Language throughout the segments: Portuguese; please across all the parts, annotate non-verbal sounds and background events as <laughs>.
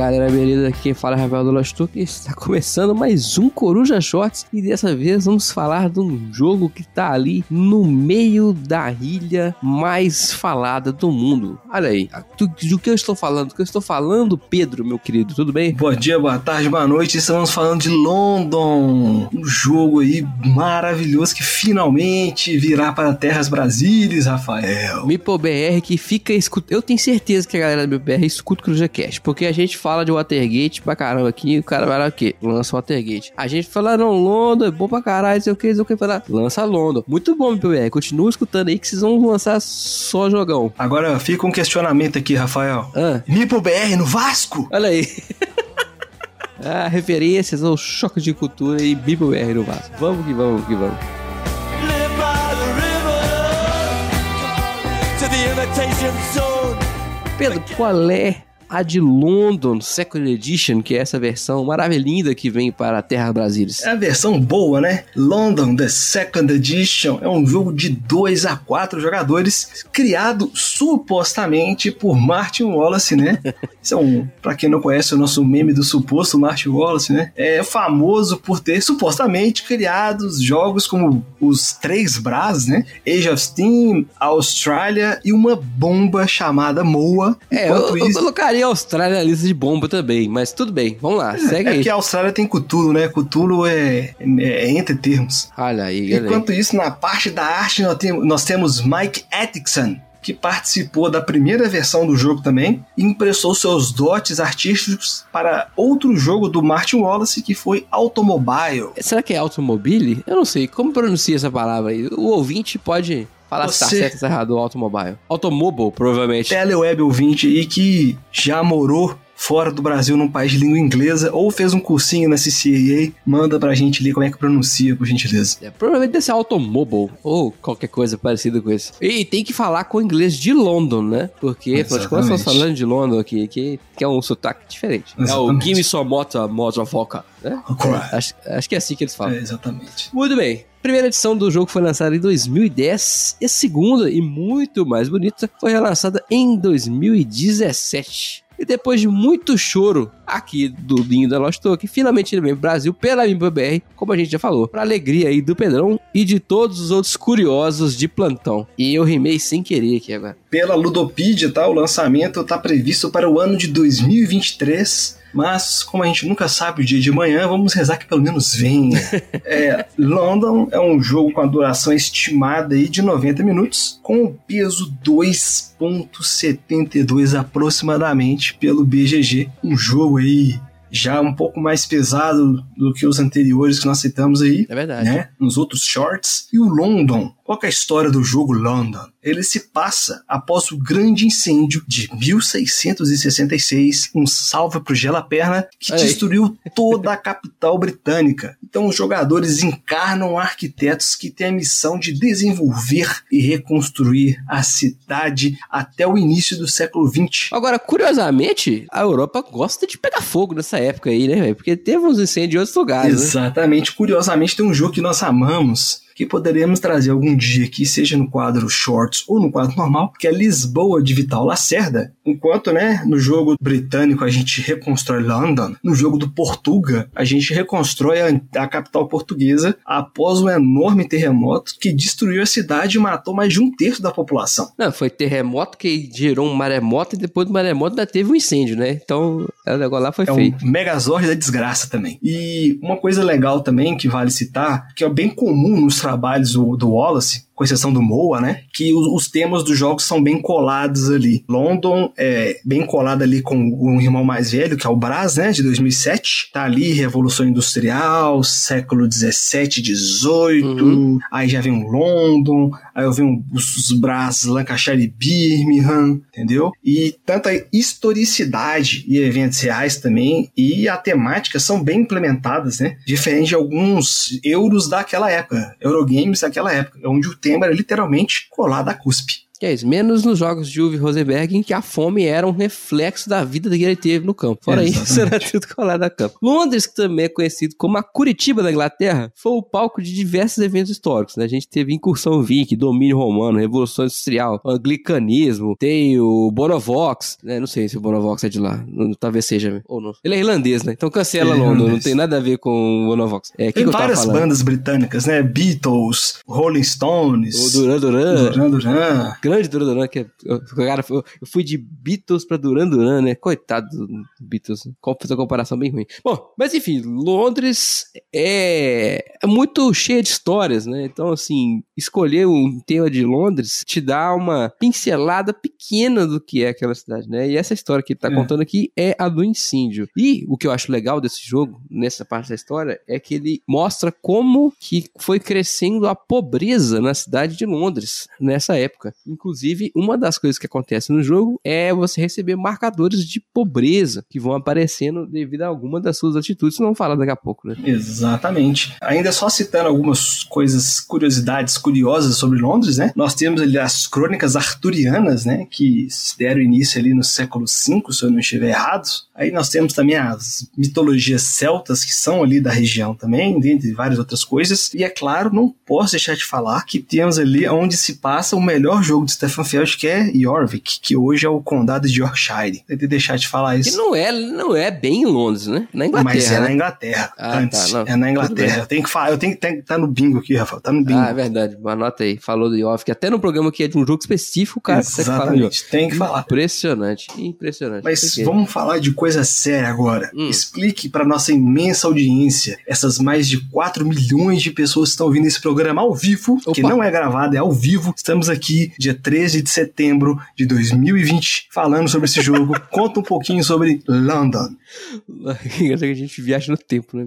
Galera, beleza? Aqui quem fala é Rafael do Lost e está começando mais um Coruja Shorts e dessa vez vamos falar de um jogo que está ali no meio da ilha mais falada do mundo. Olha aí, do, que eu estou falando? Do que eu estou falando, Pedro, meu querido, tudo bem? Bom dia, boa tarde, boa noite, estamos falando de London, um jogo aí maravilhoso que finalmente virá para terras brasileiras, Rafael. MipoBR que fica escutando, eu tenho certeza que a galera do MipoBR escuta o Coruja Cast, porque a gente fala fala de Watergate pra caramba aqui, o cara vai lá o quê? Lança Watergate. A gente fala, não, London é bom pra caralho, sei o que, sei o que, fala, lança London. Muito bom, MPBR, continua escutando aí que vocês vão lançar só jogão. Agora fica um questionamento aqui, Rafael. Ah. MPBR no Vasco? Olha aí. <laughs> ah, referências ao choque de cultura e BR no Vasco. Vamos que vamos que vamos. Pedro, qual é a de London Second Edition, que é essa versão maravilhosa que vem para a Terra Brasilis. É a versão boa, né? London The Second Edition é um jogo de 2 a 4 jogadores, criado supostamente por Martin Wallace, né? <laughs> Isso é um, pra quem não conhece o nosso meme do suposto Martin Wallace, né? É famoso por ter supostamente criado jogos como os Três Bras, né? Age of Steam, Austrália e uma bomba chamada Moa. É, eu, isso... eu colocaria a Austrália na lista de bomba também, mas tudo bem, vamos lá, segue é aí. É que a Austrália tem Cthulhu, né? Cthulhu é, é, é entre termos. Olha aí, Enquanto isso, na parte da arte, nós temos, nós temos Mike Atkinson, que participou da primeira versão do jogo também e impressou seus dotes artísticos para outro jogo do Martin Wallace que foi Automobile. Será que é Automobile? Eu não sei. Como pronuncia essa palavra aí? O ouvinte pode Fala Você... se tá certo ou tá errado, o automobile. Automobile, provavelmente. Teleweb ouvinte e que já morou fora do Brasil num país de língua inglesa ou fez um cursinho na CCAA, manda pra gente ali como é que pronuncia, por gentileza. É, provavelmente deve ser automobile ou qualquer coisa parecida com isso. E tem que falar com o inglês de London, né? Porque, afinal de contas, estamos falando de London aqui, que, que é um sotaque diferente. Exatamente. É o Gimme Motor, Motherfucker, né? É, acho, acho que é assim que eles falam. É, exatamente. Muito bem primeira edição do jogo foi lançada em 2010 e a segunda e muito mais bonita foi relançada em 2017. E depois de muito choro aqui do Linho da Lost Token, finalmente ele vem pro Brasil pela MBR, como a gente já falou, pra alegria aí do Pedrão e de todos os outros curiosos de plantão. E eu rimei sem querer aqui agora. Pela Ludopedia, tá? O lançamento tá previsto para o ano de 2023 mas, como a gente nunca sabe o dia de manhã, vamos rezar que pelo menos venha. <laughs> é, London é um jogo com a duração estimada aí de 90 minutos, com o peso 2.72 aproximadamente pelo BGG. Um jogo aí já um pouco mais pesado do que os anteriores que nós citamos aí. É verdade. Né? Nos outros shorts. E o London. Qual é a história do jogo London? Ele se passa após o grande incêndio de 1666, um salve pro Gela Perna, que destruiu toda a capital britânica. Então os jogadores encarnam arquitetos que têm a missão de desenvolver e reconstruir a cidade até o início do século XX. Agora, curiosamente, a Europa gosta de pegar fogo nessa época aí, né? Porque teve uns incêndios em outros lugares. Né? Exatamente. Né? Curiosamente, tem um jogo que nós amamos que poderemos trazer algum dia aqui, seja no quadro Shorts ou no quadro normal, que é Lisboa de Vital Lacerda. Enquanto, né, no jogo britânico a gente reconstrói London, no jogo do Portuga a gente reconstrói a, a capital portuguesa após um enorme terremoto que destruiu a cidade e matou mais de um terço da população. Não, foi terremoto que gerou um maremoto e depois do maremoto ainda teve um incêndio, né? Então, o negócio lá foi é feito. Um megazord da desgraça também. E uma coisa legal também que vale citar, que é bem comum nos trabalhos do, Wallace, com exceção do Moa, né? Que os, os, temas dos jogos são bem colados ali. London é bem colado ali com o irmão mais velho, que é o Brás, né? De 2007. Tá ali, Revolução Industrial, século 17, 18. Uhum. Aí já vem o London, aí eu venho os, os Brás, Lancashire e Birmingham, entendeu? E tanta historicidade e eventos reais também, e a temática são bem implementadas, né? Diferente de alguns euros daquela época, Eurogames daquela época, onde o tema era literalmente colado à cuspe. Que é isso, menos nos jogos de Uwe Rosenberg, em que a fome era um reflexo da vida que ele teve no campo. Fora Exatamente. isso, era tudo colado a campo. Londres, que também é conhecido como a Curitiba da Inglaterra, foi o palco de diversos eventos históricos. Né? A gente teve incursão viking, domínio romano, revolução industrial, anglicanismo, tem o Bonovox, né? não sei se o Bonovox é de lá, não, talvez seja, ou não. Ele é irlandês, né? Então cancela é Londres, não tem nada a ver com o Bonovox. É, tem várias bandas britânicas, né? Beatles, Rolling Stones, o Duran Duran, Duran Duran grande Duran Duran, que é, cara, eu fui de Beatles pra Duran Duran, né? Coitado do Beatles. Fez uma comparação bem ruim. Bom, mas enfim, Londres é, é muito cheia de histórias, né? Então, assim, escolher um tema de Londres te dá uma pincelada pequena do que é aquela cidade, né? E essa história que ele tá é. contando aqui é a do incêndio. E o que eu acho legal desse jogo, nessa parte da história, é que ele mostra como que foi crescendo a pobreza na cidade de Londres nessa época. Inclusive, uma das coisas que acontece no jogo é você receber marcadores de pobreza que vão aparecendo devido a alguma das suas atitudes. Não falar daqui a pouco, né? Exatamente. Ainda só citando algumas coisas, curiosidades curiosas sobre Londres, né? Nós temos ali as crônicas arturianas, né? Que deram início ali no século V, se eu não estiver errado. Aí nós temos também as mitologias celtas que são ali da região também, dentre várias outras coisas. E é claro, não posso deixar de falar que temos ali onde se passa o melhor jogo de Stefan Feld, que é Jorvik, que hoje é o condado de Yorkshire. Tem que deixar de falar isso. Que não é, não é bem em Londres, né? Na Inglaterra. Mas é né? na Inglaterra. Ah, tá, antes. Tá, é na Inglaterra. Eu tenho que falar, eu tenho que tá no bingo aqui, Rafael. Tá no bingo. Ah, é verdade. Anota aí. Falou do Jorvik. Até no programa que é de um jogo específico, cara. Exatamente. Tem que falar. Impressionante. Impressionante. Mas vamos falar de coisa séria agora. Hum. Explique para nossa imensa audiência, essas mais de 4 milhões de pessoas que estão ouvindo esse programa ao vivo, Opa. que não é gravado, é ao vivo. Estamos aqui dia 13 de setembro de 2020 falando sobre esse jogo. <laughs> Conta um pouquinho sobre London. <laughs> a gente viaja no tempo, né?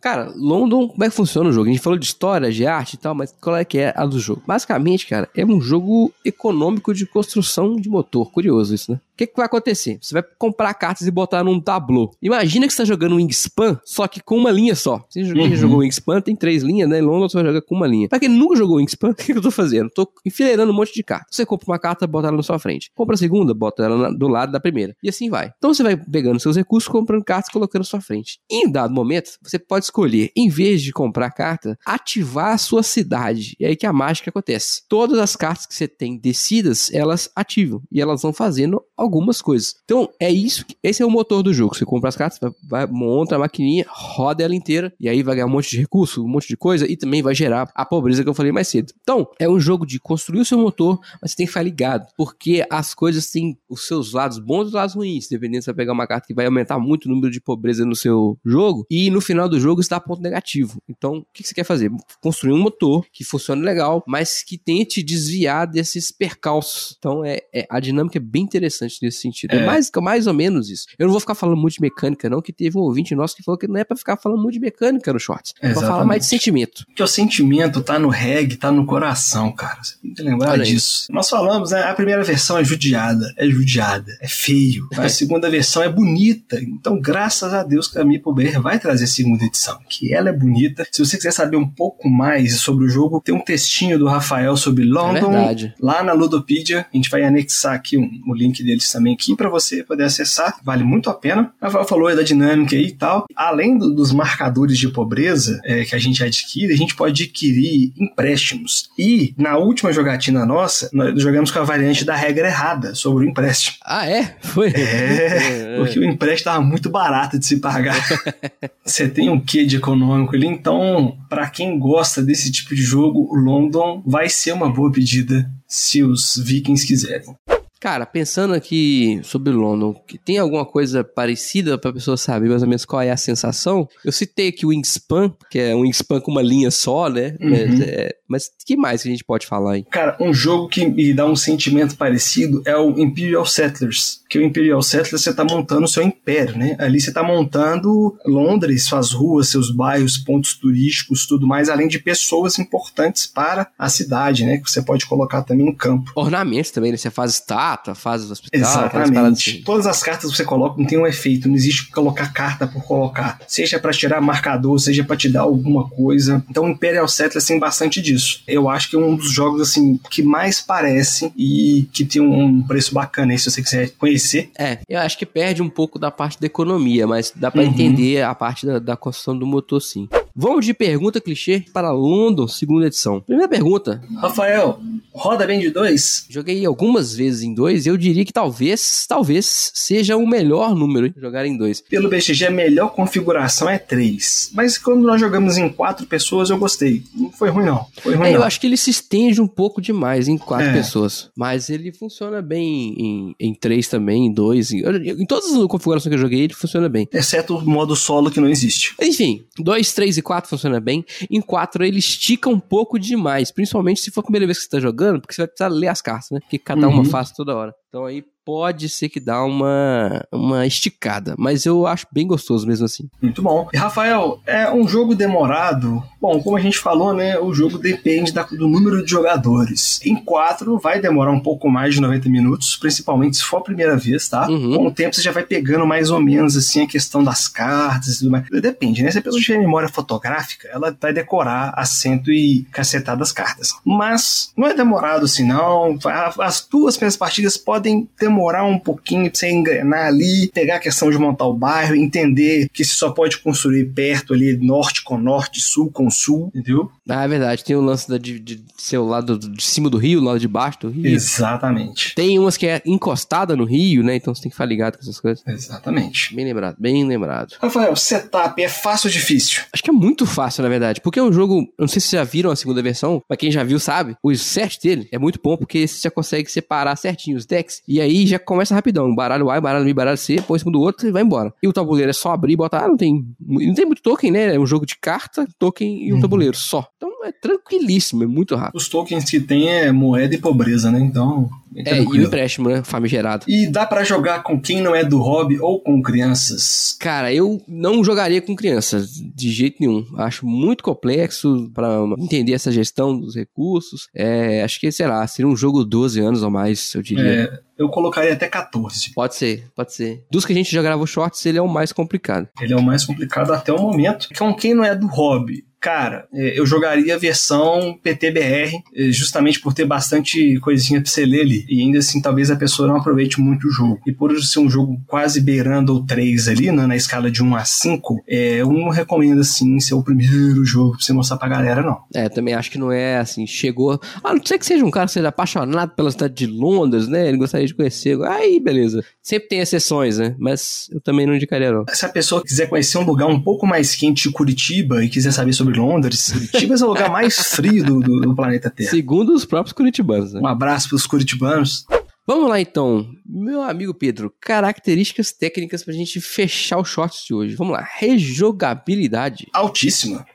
cara, London, como é que funciona o jogo? A gente falou de história, de arte e tal, mas qual é que é a do jogo? Basicamente, cara, é um jogo econômico de construção de motor. Curioso isso, né? O que, que vai acontecer? Você vai comprar cartas e botar num tableau. Imagina que você está jogando Wingspan, só que com uma linha só. Você uhum. jogou Wingspan, tem três linhas, né? Em London você vai jogar com uma linha. Pra quem nunca jogou Wingspan, <laughs> o que, que eu tô fazendo? Tô enfileirando um monte de cartas. Você compra uma carta, bota ela na sua frente. Compra a segunda, bota ela na, do lado da primeira. E assim vai. Então você vai pegando seus recursos, comprando cartas e colocando na sua frente. Em dado momento, você pode escolher, em vez de comprar carta, ativar a sua cidade. E é aí que a mágica acontece. Todas as cartas que você tem descidas, elas ativam. E elas vão fazendo algumas coisas. Então, é isso. Esse é o motor do jogo. Você compra as cartas, vai, vai, monta a maquininha, roda ela inteira, e aí vai ganhar um monte de recurso, um monte de coisa, e também vai gerar a pobreza que eu falei mais cedo. Então, é um jogo de construir o seu motor, mas você tem que ficar ligado, porque as coisas têm os seus lados bons e os lados ruins, dependendo se você pegar uma carta que vai aumentar muito o número de pobreza no seu jogo, e no final do jogo está ponto negativo. Então, o que você quer fazer? Construir um motor que funcione legal, mas que tente desviar desses percalços. Então, é, é a dinâmica é bem interessante nesse sentido. É. é mais, mais ou menos isso. Eu não vou ficar falando muito de mecânica, não, que teve um ouvinte nosso que falou que não é para ficar falando muito de mecânica no shorts. É pra falar mais de sentimento. Porque o sentimento tá no reggae, tá no coração, cara. Você tem que lembrar Olha disso. Aí. Nós falamos, né? A primeira versão é judiada, é judiada, é feio. A segunda versão é bonita. Então, graças a Deus que a Meeple Bear vai trazer a segunda edição, que ela é bonita. Se você quiser saber um pouco mais sobre o jogo, tem um textinho do Rafael sobre London é lá na Ludopedia. A gente vai anexar aqui um, o link deles também aqui para você poder acessar. Vale muito a pena. Rafael falou da dinâmica aí e tal. Além do, dos marcadores de pobreza é, que a gente adquire, a gente pode adquirir empréstimos. E na última jogatina nossa, nós jogamos com a variante da regra errada sobre o empréstimo. Ah, é? Foi? É, <laughs> porque o empréstimo estava muito barato de se pagar. <laughs> Você tem um quê de econômico ali, então, para quem gosta desse tipo de jogo, o London vai ser uma boa pedida se os vikings quiserem. Cara, pensando aqui sobre London, que tem alguma coisa parecida para a pessoa saber mais ou menos qual é a sensação? Eu citei aqui o Wingspan, que é um Wingspan com uma linha só, né? Uhum. É, Mas que mais que a gente pode falar aí? Cara, um jogo que me dá um sentimento parecido é o Imperial Settlers. Que o Imperial Settlers você tá montando o seu império, né? Ali você tá montando Londres, suas ruas, seus bairros, pontos turísticos, tudo mais, além de pessoas importantes para a cidade, né? Que você pode colocar também em campo. Ornamentos também, né? Você faz estátua, faz hospital. Exatamente. Assim. Todas as cartas que você coloca não tem um efeito, não existe colocar carta por colocar. Seja para tirar marcador, seja para te dar alguma coisa. Então o Imperial Settlers tem bastante disso. Eu acho que é um dos jogos assim que mais parece e que tem um preço bacana aí se você quiser conhecer. É, eu acho que perde um pouco da parte da economia, mas dá para uhum. entender a parte da, da construção do motor sim. Vamos de pergunta clichê para London, segunda edição. Primeira pergunta. Rafael, roda bem de dois? Joguei algumas vezes em dois e eu diria que talvez, talvez seja o melhor número jogar em dois. Pelo BGG, a melhor configuração é três. Mas quando nós jogamos em quatro pessoas, eu gostei. Não foi ruim, não. Foi ruim, é, não. Eu acho que ele se estende um pouco demais em quatro é. pessoas. Mas ele funciona bem em, em três também, em dois. Em, em todas as configurações que eu joguei, ele funciona bem. Exceto o modo solo que não existe. Enfim, dois, três e 4 funciona bem. Em 4 ele estica um pouco demais, principalmente se for a primeira vez que você tá jogando, porque você vai precisar ler as cartas, né? Que cada uma uhum. faz toda hora. Então aí pode ser que dá uma, uma esticada, mas eu acho bem gostoso mesmo assim. Muito bom. E Rafael, é um jogo demorado. Bom, como a gente falou, né, o jogo depende da, do número de jogadores. Em 4 vai demorar um pouco mais de 90 minutos, principalmente se for a primeira vez, tá? Uhum. Com o tempo você já vai pegando mais ou menos assim a questão das cartas e tudo mais. Depende, né? Se a pessoa tiver memória fotográfica, ela vai decorar assento e cacetar das cartas. Mas não é demorado assim, não. As duas primeiras partidas podem demorar demorar um pouquinho pra você engrenar ali, pegar a questão de montar o bairro, entender que você só pode construir perto ali, norte com norte, sul com sul, entendeu? Ah, é verdade. Tem o lance de, de ser o lado de cima do rio, o lado de baixo do rio. Exatamente. Tem umas que é encostada no rio, né? Então você tem que ficar ligado com essas coisas. Exatamente. Bem lembrado, bem lembrado. Rafael, setup é fácil ou difícil? Acho que é muito fácil, na verdade. Porque é um jogo, não sei se vocês já viram a segunda versão, mas quem já viu sabe, o set dele é muito bom porque você já consegue separar certinho os decks. E aí já começa rapidão. Baralho A, baralho B, baralho C, põe em cima do outro e vai embora. E o tabuleiro é só abrir e botar. Ah, não tem, não tem muito token, né? É um jogo de carta, token e um uhum. tabuleiro só. Então é tranquilíssimo, é muito rápido. Os tokens que tem é moeda e pobreza, né? Então. É, é e o empréstimo, né? Famigerado. E dá para jogar com quem não é do hobby ou com crianças? Cara, eu não jogaria com crianças, de jeito nenhum. Acho muito complexo para entender essa gestão dos recursos. É, acho que, sei lá, seria um jogo 12 anos ou mais, eu diria. É, eu colocaria até 14. Pode ser, pode ser. Dos que a gente já gravou shorts, ele é o mais complicado. Ele é o mais complicado até o momento. Com quem não é do hobby Cara, é, eu jogaria a versão PTBR, é, justamente por ter bastante coisinha pra você ler ali. E ainda assim, talvez a pessoa não aproveite muito o jogo. E por ser um jogo quase beirando o 3 ali, né, na escala de 1 a 5, é, eu não recomendo, assim, ser o primeiro jogo pra você mostrar pra galera, não. É, também acho que não é, assim, chegou... Ah, não sei que seja um cara que seja apaixonado pela cidade de Londres, né, ele gostaria de conhecer. Aí, beleza. Sempre tem exceções, né, mas eu também não indicaria, não. Se a pessoa quiser conhecer um lugar um pouco mais quente de Curitiba e quiser saber sobre sobre Londres. Curitiba é o lugar mais frio do, do, do, planeta Terra. Segundo os próprios curitibanos. Né? Um abraço para os curitibanos. Vamos lá então, meu amigo Pedro, características técnicas pra gente fechar o shorts de hoje. Vamos lá, rejogabilidade. Altíssima,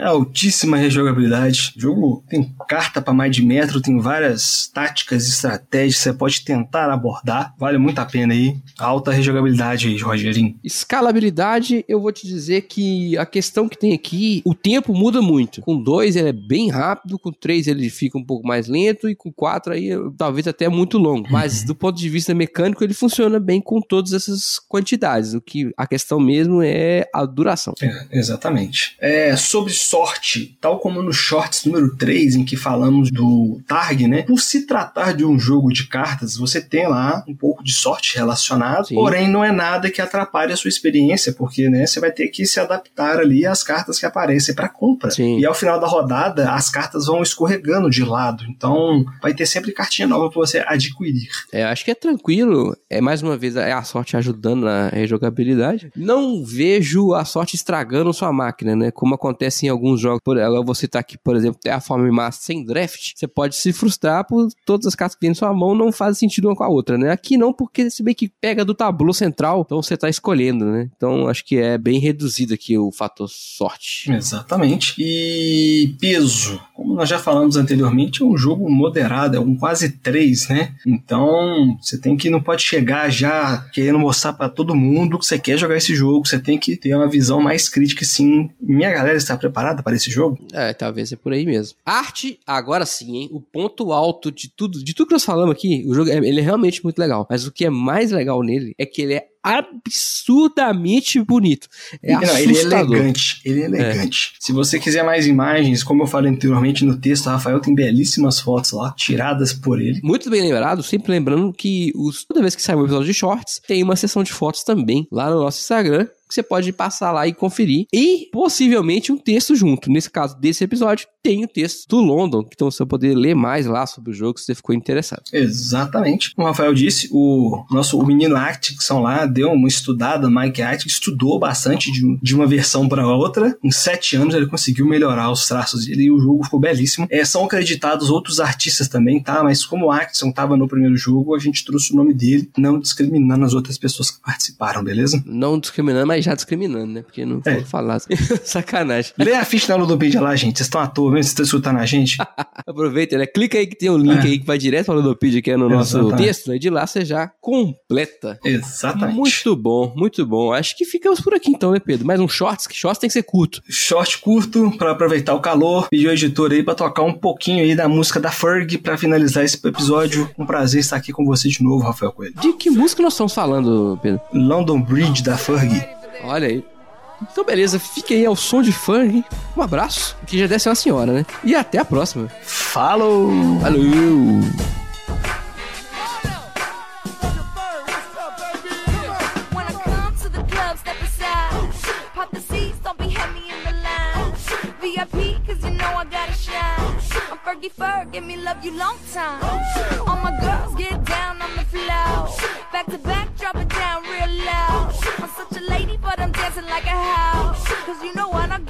é altíssima rejogabilidade. O jogo tem carta para mais de metro, tem várias táticas, estratégias que você pode tentar abordar. Vale muito a pena aí. Alta rejogabilidade aí, Rogerinho. Escalabilidade, eu vou te dizer que a questão que tem aqui, o tempo muda muito. Com dois ele é bem rápido, com três ele fica um pouco mais lento e com quatro aí talvez até muito longo. Mas mas do ponto de vista mecânico, ele funciona bem com todas essas quantidades. O que a questão mesmo é a duração. É, exatamente. É, sobre sorte, tal como no Shorts número 3, em que falamos do Targ, né? Por se tratar de um jogo de cartas, você tem lá um pouco de sorte relacionado, Sim. porém não é nada que atrapalhe a sua experiência, porque né, você vai ter que se adaptar ali às cartas que aparecem para compra. Sim. E ao final da rodada, as cartas vão escorregando de lado. Então, vai ter sempre cartinha nova para você adquirir. É, acho que é tranquilo. É mais uma vez é a sorte ajudando na rejogabilidade. Não vejo a sorte estragando sua máquina, né? Como acontece em alguns jogos, por exemplo, você tá aqui, por exemplo, tem a forma massa sem draft, você pode se frustrar por todas as cartas que tem na sua mão não fazem sentido uma com a outra, né? Aqui não, porque se bem que pega do tabu central, então você tá escolhendo, né? Então acho que é bem reduzido aqui o fator sorte. Exatamente. E peso, como nós já falamos anteriormente, é um jogo moderado, é um quase 3, né? Então você tem que não pode chegar já querendo mostrar para todo mundo que você quer jogar esse jogo, você tem que ter uma visão mais crítica, sim. Minha galera está preparada para esse jogo? É, talvez é por aí mesmo. Arte, agora sim, hein? O ponto alto de tudo, de tudo que nós falamos aqui, o jogo é, ele é realmente muito legal. Mas o que é mais legal nele é que ele é absurdamente bonito. É não, ele é elegante. Ele é elegante. É. Se você quiser mais imagens, como eu falei anteriormente no texto, o Rafael tem belíssimas fotos lá, tiradas por ele. Muito bem lembrado, sempre lembrando que os, toda vez que sai um episódio de shorts, tem uma sessão de fotos também lá no nosso Instagram que você pode passar lá e conferir. E possivelmente um texto junto. Nesse caso desse episódio, tem o texto do London, então você vai poder ler mais lá sobre o jogo se você ficou interessado. Exatamente. Como o Rafael disse, o nosso o menino Arcticson lá deu uma estudada, Mike Arctic estudou bastante de, de uma versão para outra. Em sete anos ele conseguiu melhorar os traços dele e o jogo ficou belíssimo. É, são acreditados outros artistas também, tá? Mas como o Arcticson estava no primeiro jogo, a gente trouxe o nome dele, não discriminando as outras pessoas que participaram, beleza? Não discriminando, mas já discriminando, né? Porque não é. vou falar. <laughs> Sacanagem. Lê a ficha na Ludopedia lá, gente. Vocês estão à toa mesmo, vocês estão escutando a gente. <laughs> Aproveita, né? Clica aí que tem um link é. aí que vai direto para o Ludopedia, que é no Exatamente. nosso texto, e de lá você já completa. Exatamente. Muito bom, muito bom. Acho que ficamos por aqui então, né, Pedro? Mais um shorts, que shorts tem que ser curto. Short curto, para aproveitar o calor. Pedi o editor aí para tocar um pouquinho aí da música da Ferg para finalizar esse episódio. Um prazer estar aqui com você de novo, Rafael Coelho. De que música nós estamos falando, Pedro? London Bridge da Ferg. Olha aí. Então, beleza, fique aí ao som de funk. Um abraço, que já ser uma senhora, né? E até a próxima. Falou! Valeu! Fergie Ferg, give me love you long time. All my girls get down on the floor. Back to back,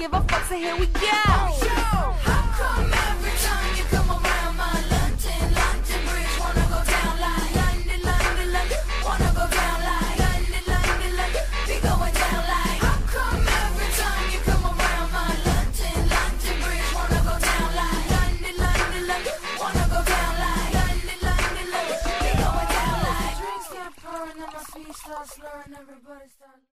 give a fuck, so here we go. How come every time you come around my London, London Bridge wanna go down like London, London, London, wanna go down like London, London, London, be going down like How come every time you come around my London, London Bridge wanna go down like London, London, London, wanna go down like London, London, London, be going down like Drinks get pouring and my feet start slurring, everybody start